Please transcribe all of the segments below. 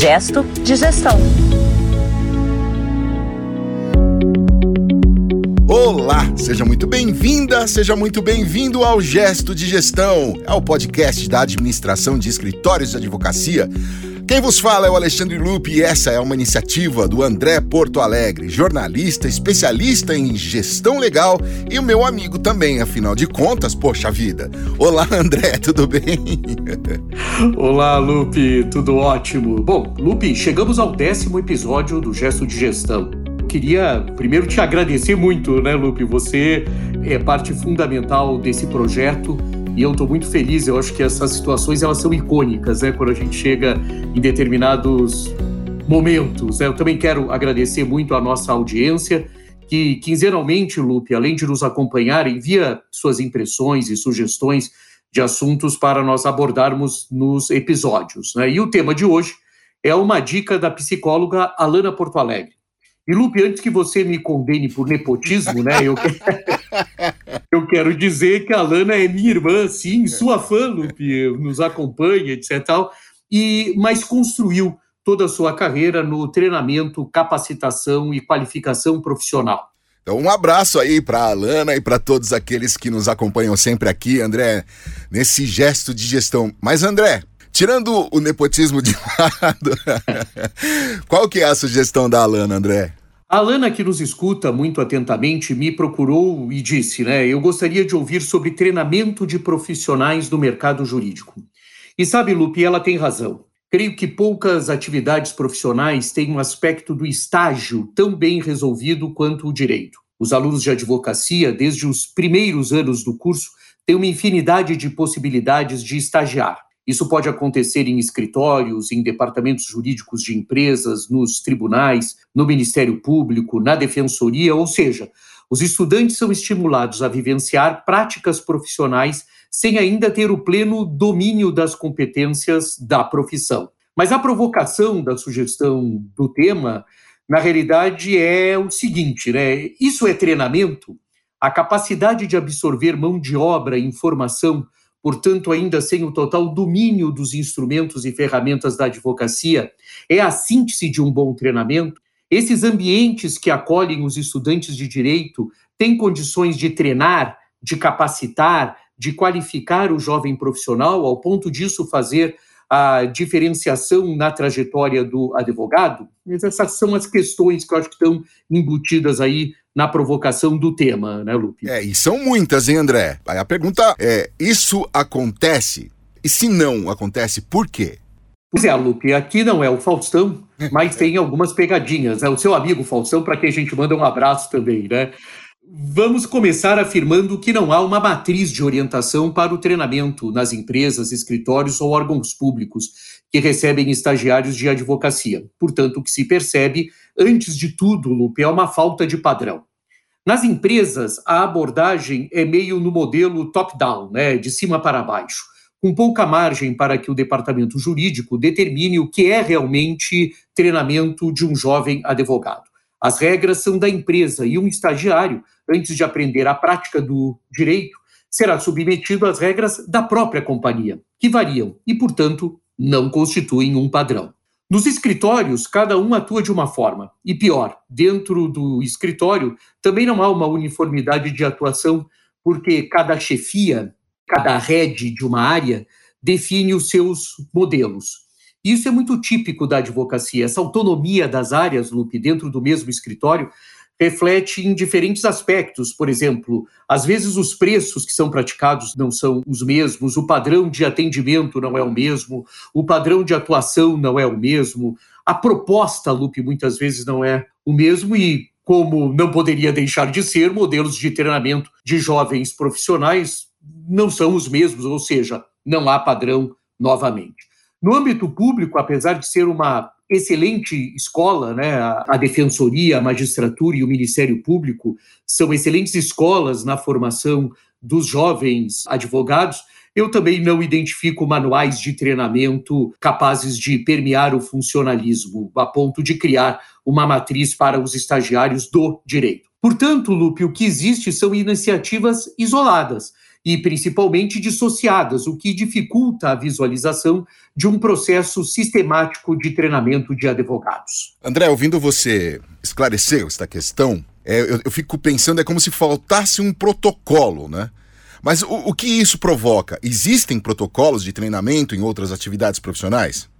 Gesto de Gestão. Olá, seja muito bem-vinda, seja muito bem-vindo ao Gesto de Gestão, é o podcast da administração de escritórios de advocacia. Quem vos fala é o Alexandre Lupe e essa é uma iniciativa do André Porto Alegre, jornalista, especialista em gestão legal e o meu amigo também, afinal de contas, poxa vida. Olá, André, tudo bem? Olá, Lupe, tudo ótimo. Bom, Lupe, chegamos ao décimo episódio do Gesto de Gestão. Queria primeiro te agradecer muito, né, Lupe? Você é parte fundamental desse projeto e eu estou muito feliz. Eu acho que essas situações elas são icônicas, né? Quando a gente chega em determinados momentos. Né? Eu também quero agradecer muito a nossa audiência que quinzenalmente, Lupe, além de nos acompanhar, envia suas impressões e sugestões de assuntos para nós abordarmos nos episódios. Né? E o tema de hoje é uma dica da psicóloga Alana Porto Alegre. E, Lupe, antes que você me condene por nepotismo, né, eu, eu quero dizer que a Lana é minha irmã, sim, sua fã, Lupe, nos acompanha, etc. Tal, e, mas construiu toda a sua carreira no treinamento, capacitação e qualificação profissional. Então, um abraço aí para a Alana e para todos aqueles que nos acompanham sempre aqui, André, nesse gesto de gestão. Mas, André, tirando o nepotismo de lado, qual que é a sugestão da Alana, André? A Alana, que nos escuta muito atentamente, me procurou e disse, né, eu gostaria de ouvir sobre treinamento de profissionais do mercado jurídico. E sabe, Lupe, ela tem razão. Creio que poucas atividades profissionais têm um aspecto do estágio tão bem resolvido quanto o direito. Os alunos de advocacia, desde os primeiros anos do curso, têm uma infinidade de possibilidades de estagiar. Isso pode acontecer em escritórios, em departamentos jurídicos de empresas, nos tribunais, no Ministério Público, na Defensoria, ou seja, os estudantes são estimulados a vivenciar práticas profissionais sem ainda ter o pleno domínio das competências da profissão. Mas a provocação da sugestão do tema, na realidade, é o seguinte, né? Isso é treinamento? A capacidade de absorver mão de obra e informação portanto, ainda sem o total domínio dos instrumentos e ferramentas da advocacia, é a síntese de um bom treinamento. Esses ambientes que acolhem os estudantes de direito têm condições de treinar, de capacitar, de qualificar o jovem profissional, ao ponto disso fazer a diferenciação na trajetória do advogado? Essas são as questões que eu acho que estão embutidas aí na provocação do tema, né, Lupe? É, e são muitas, hein, André? Aí a pergunta é: isso acontece? E se não acontece, por quê? Pois é, Lupe, aqui não é o Faustão, mas tem algumas pegadinhas. É né? o seu amigo Faustão, para quem a gente manda um abraço também, né? Vamos começar afirmando que não há uma matriz de orientação para o treinamento nas empresas, escritórios ou órgãos públicos que recebem estagiários de advocacia. Portanto, o que se percebe, antes de tudo, Lupe, é uma falta de padrão. Nas empresas, a abordagem é meio no modelo top-down, né, de cima para baixo, com pouca margem para que o departamento jurídico determine o que é realmente treinamento de um jovem advogado. As regras são da empresa e um estagiário, antes de aprender a prática do direito, será submetido às regras da própria companhia, que variam e, portanto, não constituem um padrão. Nos escritórios, cada um atua de uma forma. E pior, dentro do escritório também não há uma uniformidade de atuação, porque cada chefia, cada head de uma área define os seus modelos. Isso é muito típico da advocacia, essa autonomia das áreas, Lupe, dentro do mesmo escritório, reflete em diferentes aspectos. Por exemplo, às vezes os preços que são praticados não são os mesmos, o padrão de atendimento não é o mesmo, o padrão de atuação não é o mesmo, a proposta, Lupe, muitas vezes não é o mesmo e como não poderia deixar de ser, modelos de treinamento de jovens profissionais não são os mesmos, ou seja, não há padrão novamente. No âmbito público, apesar de ser uma excelente escola, né? A Defensoria, a Magistratura e o Ministério Público são excelentes escolas na formação dos jovens advogados. Eu também não identifico manuais de treinamento capazes de permear o funcionalismo, a ponto de criar uma matriz para os estagiários do direito. Portanto, Lupe, o que existe são iniciativas isoladas e principalmente dissociadas, o que dificulta a visualização de um processo sistemático de treinamento de advogados. André, ouvindo você esclarecer esta questão, é, eu, eu, fico pensando, é como se faltasse um protocolo, né? Mas o, o que isso provoca? Existem protocolos de treinamento em outras atividades profissionais?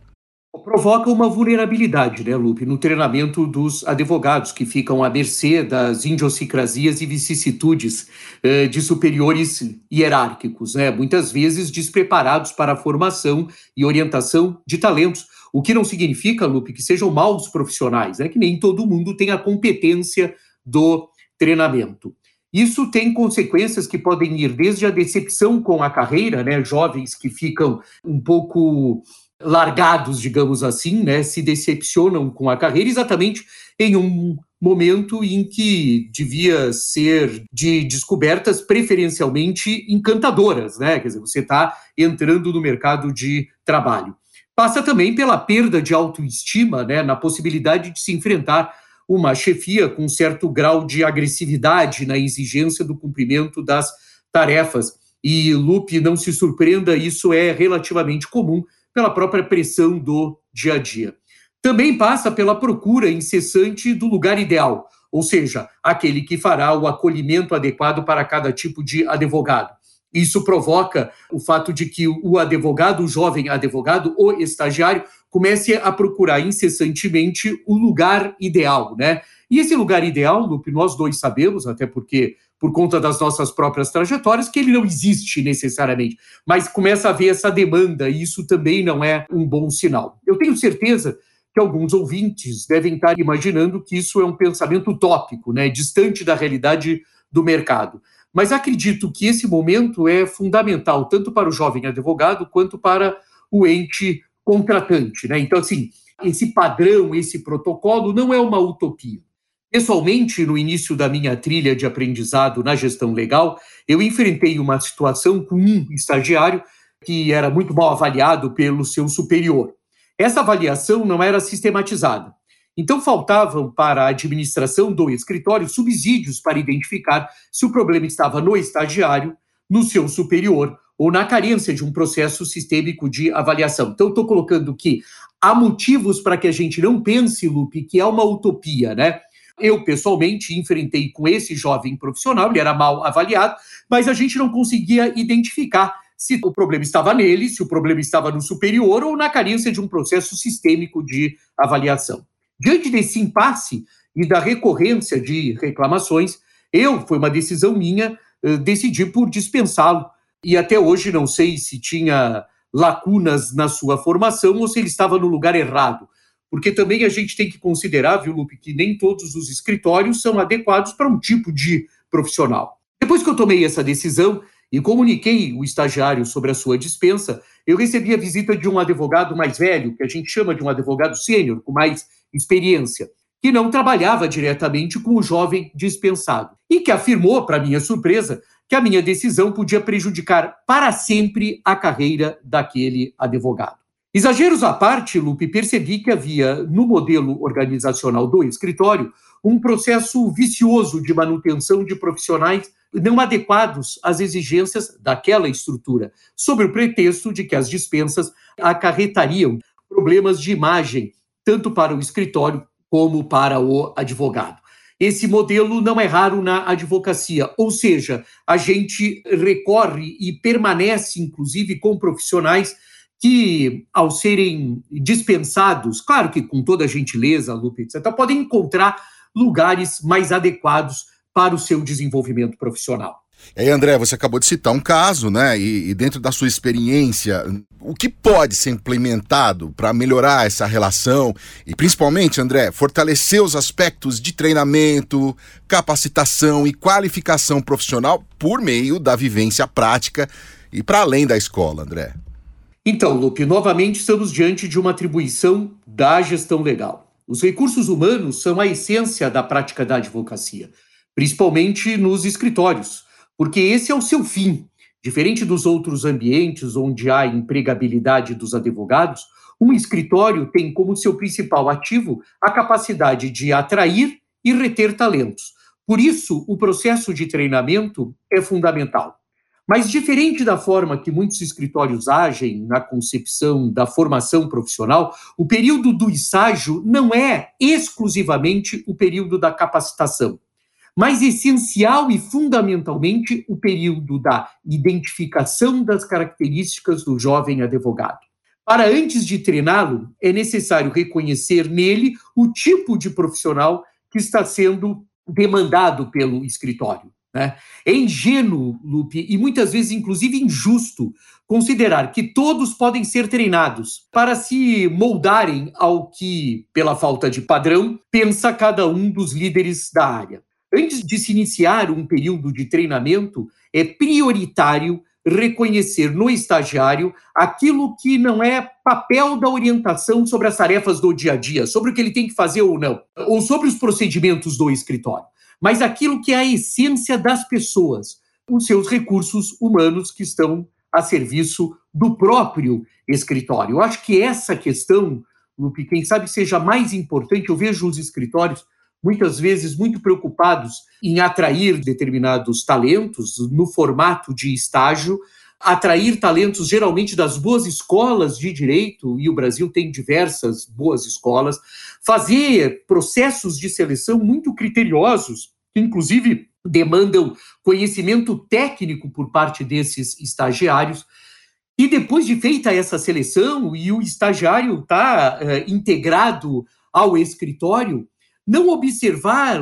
Provoca uma vulnerabilidade, né, Lupe, no treinamento dos advogados, que ficam à mercê das idiosincrasias e vicissitudes eh, de superiores hierárquicos, né, muitas vezes despreparados para a formação e orientação de talentos, o que não significa, Lupe, que sejam maus profissionais, né, que nem todo mundo tem a competência do treinamento. Isso tem consequências que podem ir desde a decepção com a carreira, né, jovens que ficam um pouco largados, digamos assim, né, se decepcionam com a carreira exatamente em um momento em que devia ser de descobertas preferencialmente encantadoras, né? Quer dizer, você está entrando no mercado de trabalho. Passa também pela perda de autoestima, né, na possibilidade de se enfrentar uma chefia com certo grau de agressividade na exigência do cumprimento das tarefas. E Lupe, não se surpreenda, isso é relativamente comum pela própria pressão do dia a dia. Também passa pela procura incessante do lugar ideal, ou seja, aquele que fará o acolhimento adequado para cada tipo de advogado. Isso provoca o fato de que o advogado, o jovem advogado, o estagiário, comece a procurar incessantemente o lugar ideal, né? E esse lugar ideal, Lupe, nós dois sabemos, até porque por conta das nossas próprias trajetórias, que ele não existe necessariamente, mas começa a haver essa demanda, e isso também não é um bom sinal. Eu tenho certeza que alguns ouvintes devem estar imaginando que isso é um pensamento utópico, né, distante da realidade do mercado. Mas acredito que esse momento é fundamental, tanto para o jovem advogado quanto para o ente contratante. Né? Então, assim, esse padrão, esse protocolo não é uma utopia. Pessoalmente, no início da minha trilha de aprendizado na gestão legal, eu enfrentei uma situação com um estagiário que era muito mal avaliado pelo seu superior. Essa avaliação não era sistematizada. Então, faltavam para a administração do escritório subsídios para identificar se o problema estava no estagiário, no seu superior ou na carência de um processo sistêmico de avaliação. Então, estou colocando que há motivos para que a gente não pense, Lupe, que é uma utopia, né? Eu, pessoalmente, enfrentei com esse jovem profissional, ele era mal avaliado, mas a gente não conseguia identificar se o problema estava nele, se o problema estava no superior ou na carência de um processo sistêmico de avaliação. Diante desse impasse e da recorrência de reclamações, eu, foi uma decisão minha, eh, decidi por dispensá-lo. E até hoje não sei se tinha lacunas na sua formação ou se ele estava no lugar errado porque também a gente tem que considerar, viu, Lupe, que nem todos os escritórios são adequados para um tipo de profissional. Depois que eu tomei essa decisão e comuniquei o estagiário sobre a sua dispensa, eu recebi a visita de um advogado mais velho, que a gente chama de um advogado sênior, com mais experiência, que não trabalhava diretamente com o jovem dispensado e que afirmou, para minha surpresa, que a minha decisão podia prejudicar para sempre a carreira daquele advogado. Exageros à parte, Lupe, percebi que havia no modelo organizacional do escritório um processo vicioso de manutenção de profissionais não adequados às exigências daquela estrutura, sob o pretexto de que as dispensas acarretariam problemas de imagem, tanto para o escritório como para o advogado. Esse modelo não é raro na advocacia, ou seja, a gente recorre e permanece, inclusive, com profissionais que, ao serem dispensados, claro que com toda a gentileza, Lupe, etc., podem encontrar lugares mais adequados para o seu desenvolvimento profissional. E aí, André, você acabou de citar um caso, né? E, e dentro da sua experiência, o que pode ser implementado para melhorar essa relação e, principalmente, André, fortalecer os aspectos de treinamento, capacitação e qualificação profissional por meio da vivência prática e para além da escola, André? Então, Lupe, novamente estamos diante de uma atribuição da gestão legal. Os recursos humanos são a essência da prática da advocacia, principalmente nos escritórios, porque esse é o seu fim. Diferente dos outros ambientes onde há empregabilidade dos advogados, um escritório tem como seu principal ativo a capacidade de atrair e reter talentos. Por isso, o processo de treinamento é fundamental. Mas, diferente da forma que muitos escritórios agem na concepção da formação profissional, o período do estágio não é exclusivamente o período da capacitação, mas essencial e fundamentalmente o período da identificação das características do jovem advogado. Para antes de treiná-lo, é necessário reconhecer nele o tipo de profissional que está sendo demandado pelo escritório. Né? É ingênuo, Lupe, e muitas vezes, inclusive, injusto, considerar que todos podem ser treinados para se moldarem ao que, pela falta de padrão, pensa cada um dos líderes da área. Antes de se iniciar um período de treinamento, é prioritário reconhecer no estagiário aquilo que não é papel da orientação sobre as tarefas do dia a dia, sobre o que ele tem que fazer ou não, ou sobre os procedimentos do escritório mas aquilo que é a essência das pessoas, os seus recursos humanos que estão a serviço do próprio escritório. Eu acho que essa questão, Lupe, quem sabe seja mais importante, eu vejo os escritórios muitas vezes muito preocupados em atrair determinados talentos no formato de estágio, atrair talentos geralmente das boas escolas de direito, e o Brasil tem diversas boas escolas, fazer processos de seleção muito criteriosos, que inclusive demandam conhecimento técnico por parte desses estagiários. E depois de feita essa seleção e o estagiário está uh, integrado ao escritório, não observar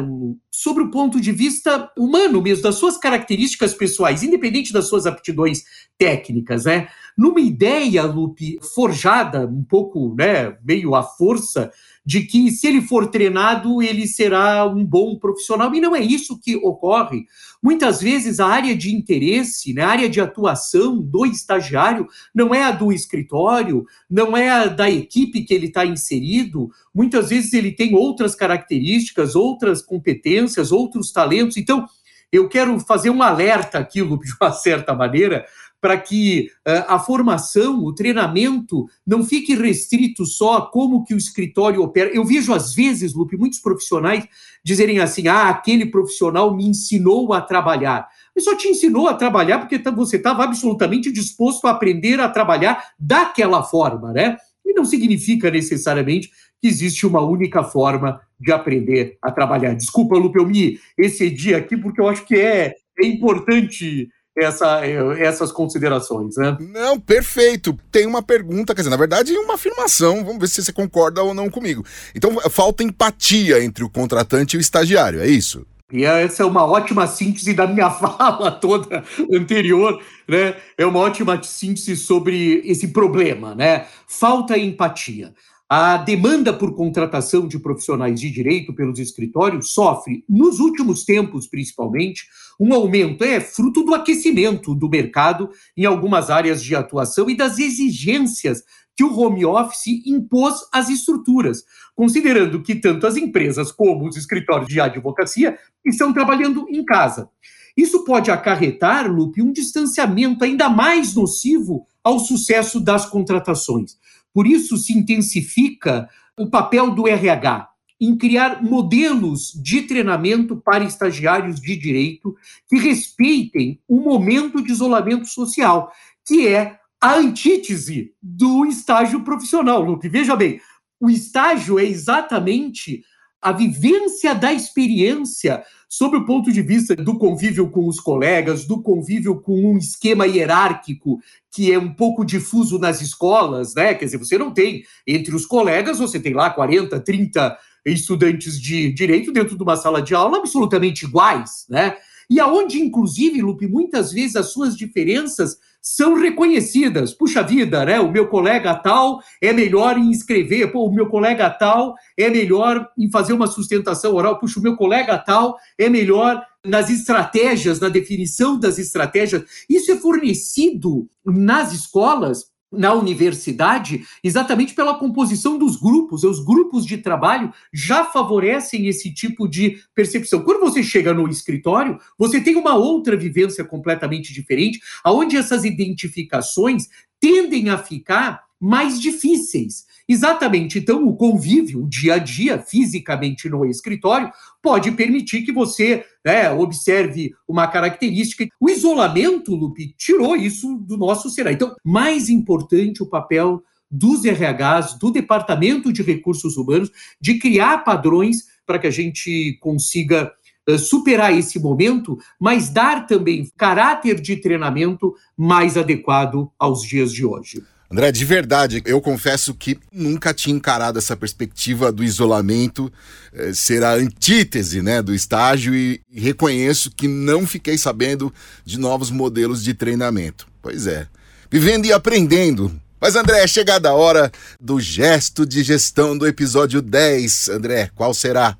sobre o ponto de vista humano mesmo, das suas características pessoais, independente das suas aptidões técnicas, né? Numa ideia, Lupe, forjada um pouco, né, meio à força, de que se ele for treinado, ele será um bom profissional. E não é isso que ocorre. Muitas vezes a área de interesse, né, a área de atuação do estagiário não é a do escritório, não é a da equipe que ele está inserido. Muitas vezes ele tem outras características, outras competências, outros talentos. Então, eu quero fazer um alerta aqui, de uma certa maneira, para que uh, a formação, o treinamento, não fique restrito só a como que o escritório opera. Eu vejo, às vezes, Lupe, muitos profissionais dizerem assim, ah, aquele profissional me ensinou a trabalhar. Ele só te ensinou a trabalhar porque você estava absolutamente disposto a aprender a trabalhar daquela forma, né? E não significa necessariamente que existe uma única forma de aprender a trabalhar. Desculpa, Lupe, eu me excedi aqui porque eu acho que é, é importante essa, essas considerações, né? Não, perfeito. Tem uma pergunta, quer dizer, na verdade, uma afirmação. Vamos ver se você concorda ou não comigo. Então, falta empatia entre o contratante e o estagiário, é isso? E essa é uma ótima síntese da minha fala toda anterior, né? É uma ótima síntese sobre esse problema, né? Falta empatia. A demanda por contratação de profissionais de direito pelos escritórios sofre, nos últimos tempos principalmente, um aumento. É fruto do aquecimento do mercado em algumas áreas de atuação e das exigências que o home office impôs às estruturas, considerando que tanto as empresas como os escritórios de advocacia estão trabalhando em casa. Isso pode acarretar, Lupe, um distanciamento ainda mais nocivo ao sucesso das contratações. Por isso se intensifica o papel do RH em criar modelos de treinamento para estagiários de direito que respeitem o momento de isolamento social, que é a antítese do estágio profissional, Lupe. Veja bem, o estágio é exatamente a vivência da experiência sob o ponto de vista do convívio com os colegas, do convívio com um esquema hierárquico que é um pouco difuso nas escolas, né? Quer dizer, você não tem entre os colegas, você tem lá 40, 30 estudantes de direito dentro de uma sala de aula absolutamente iguais, né? E aonde, inclusive, Lupe, muitas vezes as suas diferenças são reconhecidas. Puxa vida, né? O meu colega tal é melhor em escrever, pô, o meu colega tal é melhor em fazer uma sustentação oral, puxa, o meu colega tal é melhor nas estratégias, na definição das estratégias. Isso é fornecido nas escolas na universidade exatamente pela composição dos grupos. Os grupos de trabalho já favorecem esse tipo de percepção. Quando você chega no escritório, você tem uma outra vivência completamente diferente, aonde essas identificações tendem a ficar mais difíceis. Exatamente. Então, o convívio, o dia a dia, fisicamente no escritório, pode permitir que você né, observe uma característica. O isolamento, Lupe, tirou isso do nosso cenário. Então, mais importante o papel dos RHs, do Departamento de Recursos Humanos, de criar padrões para que a gente consiga uh, superar esse momento, mas dar também caráter de treinamento mais adequado aos dias de hoje. André, de verdade, eu confesso que nunca tinha encarado essa perspectiva do isolamento eh, ser a antítese né, do estágio e, e reconheço que não fiquei sabendo de novos modelos de treinamento. Pois é, vivendo e aprendendo. Mas, André, é chegada a hora do gesto de gestão do episódio 10. André, qual será?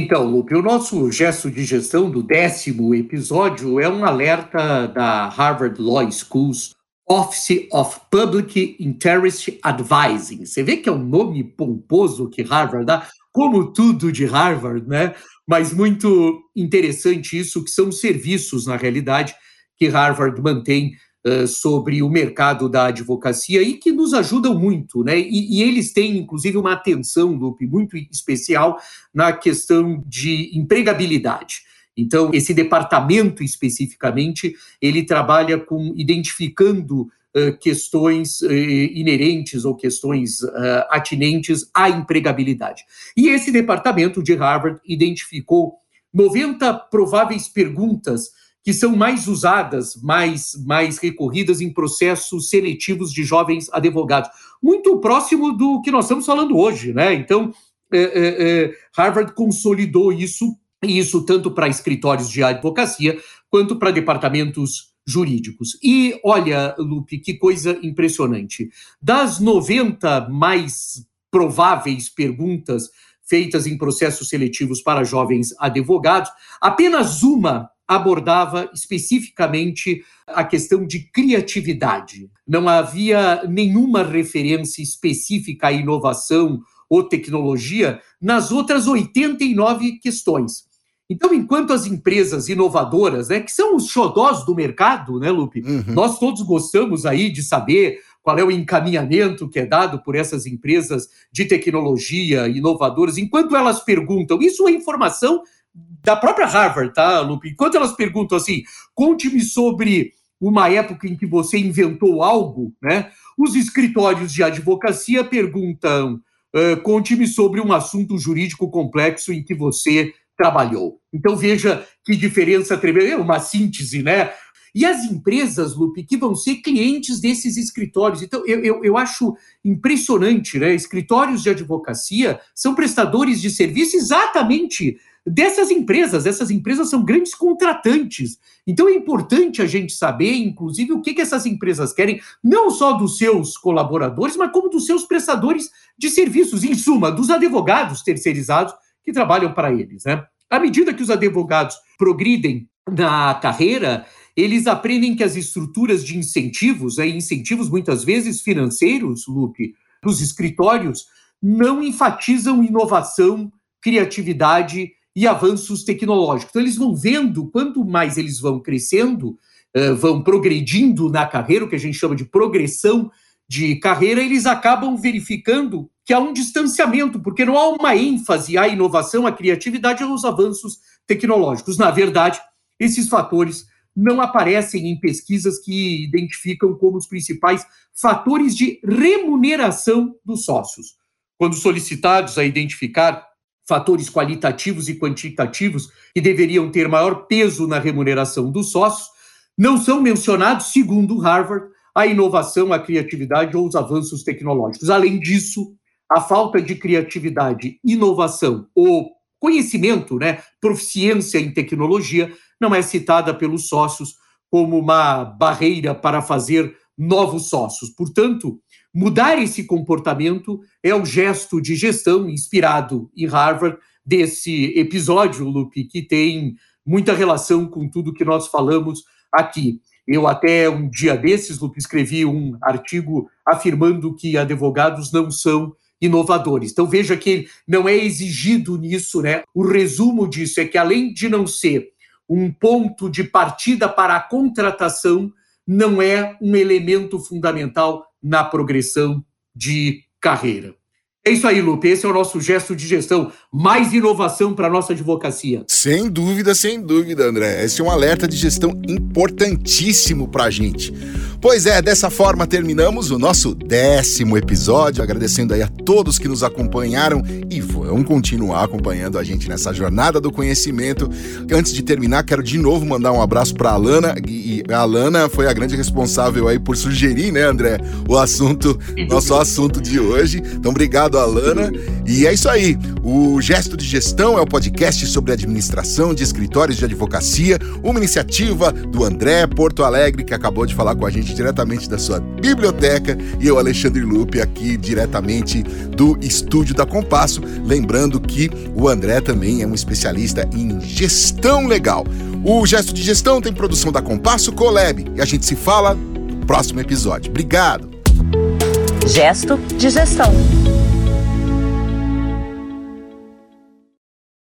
Então, Lupe, o nosso gesto de gestão do décimo episódio é um alerta da Harvard Law School's Office of Public Interest Advising. Você vê que é um nome pomposo que Harvard dá, como tudo de Harvard, né? Mas muito interessante isso, que são serviços, na realidade, que Harvard mantém uh, sobre o mercado da advocacia e que nos ajudam muito, né? E, e eles têm, inclusive, uma atenção, Lupe, muito especial na questão de empregabilidade. Então, esse departamento especificamente, ele trabalha com identificando uh, questões uh, inerentes ou questões uh, atinentes à empregabilidade. E esse departamento de Harvard identificou 90 prováveis perguntas que são mais usadas, mais, mais recorridas em processos seletivos de jovens advogados, muito próximo do que nós estamos falando hoje, né? Então, Harvard consolidou isso isso tanto para escritórios de advocacia quanto para departamentos jurídicos. E olha, Lupe, que coisa impressionante. Das 90 mais prováveis perguntas feitas em processos seletivos para jovens advogados, apenas uma abordava especificamente a questão de criatividade. Não havia nenhuma referência específica à inovação ou tecnologia nas outras 89 questões. Então, enquanto as empresas inovadoras, né, que são os xodós do mercado, né, Lupe? Uhum. Nós todos gostamos aí de saber qual é o encaminhamento que é dado por essas empresas de tecnologia inovadoras, enquanto elas perguntam, isso é informação da própria Harvard, tá, Lupe? Enquanto elas perguntam assim, conte-me sobre uma época em que você inventou algo, né? Os escritórios de advocacia perguntam, uh, conte-me sobre um assunto jurídico complexo em que você trabalhou. Então veja que diferença tremenda, é uma síntese, né? E as empresas, Lupe, que vão ser clientes desses escritórios. Então, eu, eu, eu, acho impressionante, né? Escritórios de advocacia são prestadores de serviço exatamente dessas empresas. Essas empresas são grandes contratantes. Então, é importante a gente saber, inclusive, o que, que essas empresas querem, não só dos seus colaboradores, mas como dos seus prestadores de serviços, em suma, dos advogados terceirizados que trabalham para eles. Né? À medida que os advogados progridem na carreira, eles aprendem que as estruturas de incentivos, né, incentivos muitas vezes financeiros, Lupe, dos escritórios, não enfatizam inovação, criatividade e avanços tecnológicos. Então, eles vão vendo, quanto mais eles vão crescendo, uh, vão progredindo na carreira, o que a gente chama de progressão de carreira, eles acabam verificando que há um distanciamento, porque não há uma ênfase à inovação, à criatividade e aos avanços tecnológicos. Na verdade, esses fatores não aparecem em pesquisas que identificam como os principais fatores de remuneração dos sócios. Quando solicitados a identificar fatores qualitativos e quantitativos que deveriam ter maior peso na remuneração dos sócios, não são mencionados, segundo Harvard, a inovação, a criatividade ou os avanços tecnológicos. Além disso, a falta de criatividade, inovação ou conhecimento, né, proficiência em tecnologia, não é citada pelos sócios como uma barreira para fazer novos sócios. Portanto, mudar esse comportamento é o gesto de gestão inspirado em Harvard desse episódio, Lupe, que tem muita relação com tudo que nós falamos aqui. Eu até um dia desses, Lupe, escrevi um artigo afirmando que advogados não são inovadores. Então veja que não é exigido nisso, né? O resumo disso é que além de não ser um ponto de partida para a contratação, não é um elemento fundamental na progressão de carreira. É isso aí, Lupe. Esse é o nosso gesto de gestão. Mais inovação para a nossa advocacia. Sem dúvida, sem dúvida, André. Esse é um alerta de gestão importantíssimo para a gente. Pois é, dessa forma terminamos o nosso décimo episódio, agradecendo aí a todos que nos acompanharam e vão continuar acompanhando a gente nessa jornada do conhecimento. Antes de terminar, quero de novo mandar um abraço para a Alana, e a Alana foi a grande responsável aí por sugerir, né, André, o assunto, nosso assunto de hoje. Então, obrigado, Alana. E é isso aí. O Gesto de Gestão é o podcast sobre administração de escritórios de advocacia, uma iniciativa do André Porto Alegre, que acabou de falar com a gente diretamente da sua biblioteca, e eu, Alexandre Lupe, aqui diretamente do estúdio da Compasso. Lembrando que o André também é um especialista em gestão legal. O Gesto de Gestão tem produção da Compasso Colab e a gente se fala no próximo episódio. Obrigado! Gesto de Gestão.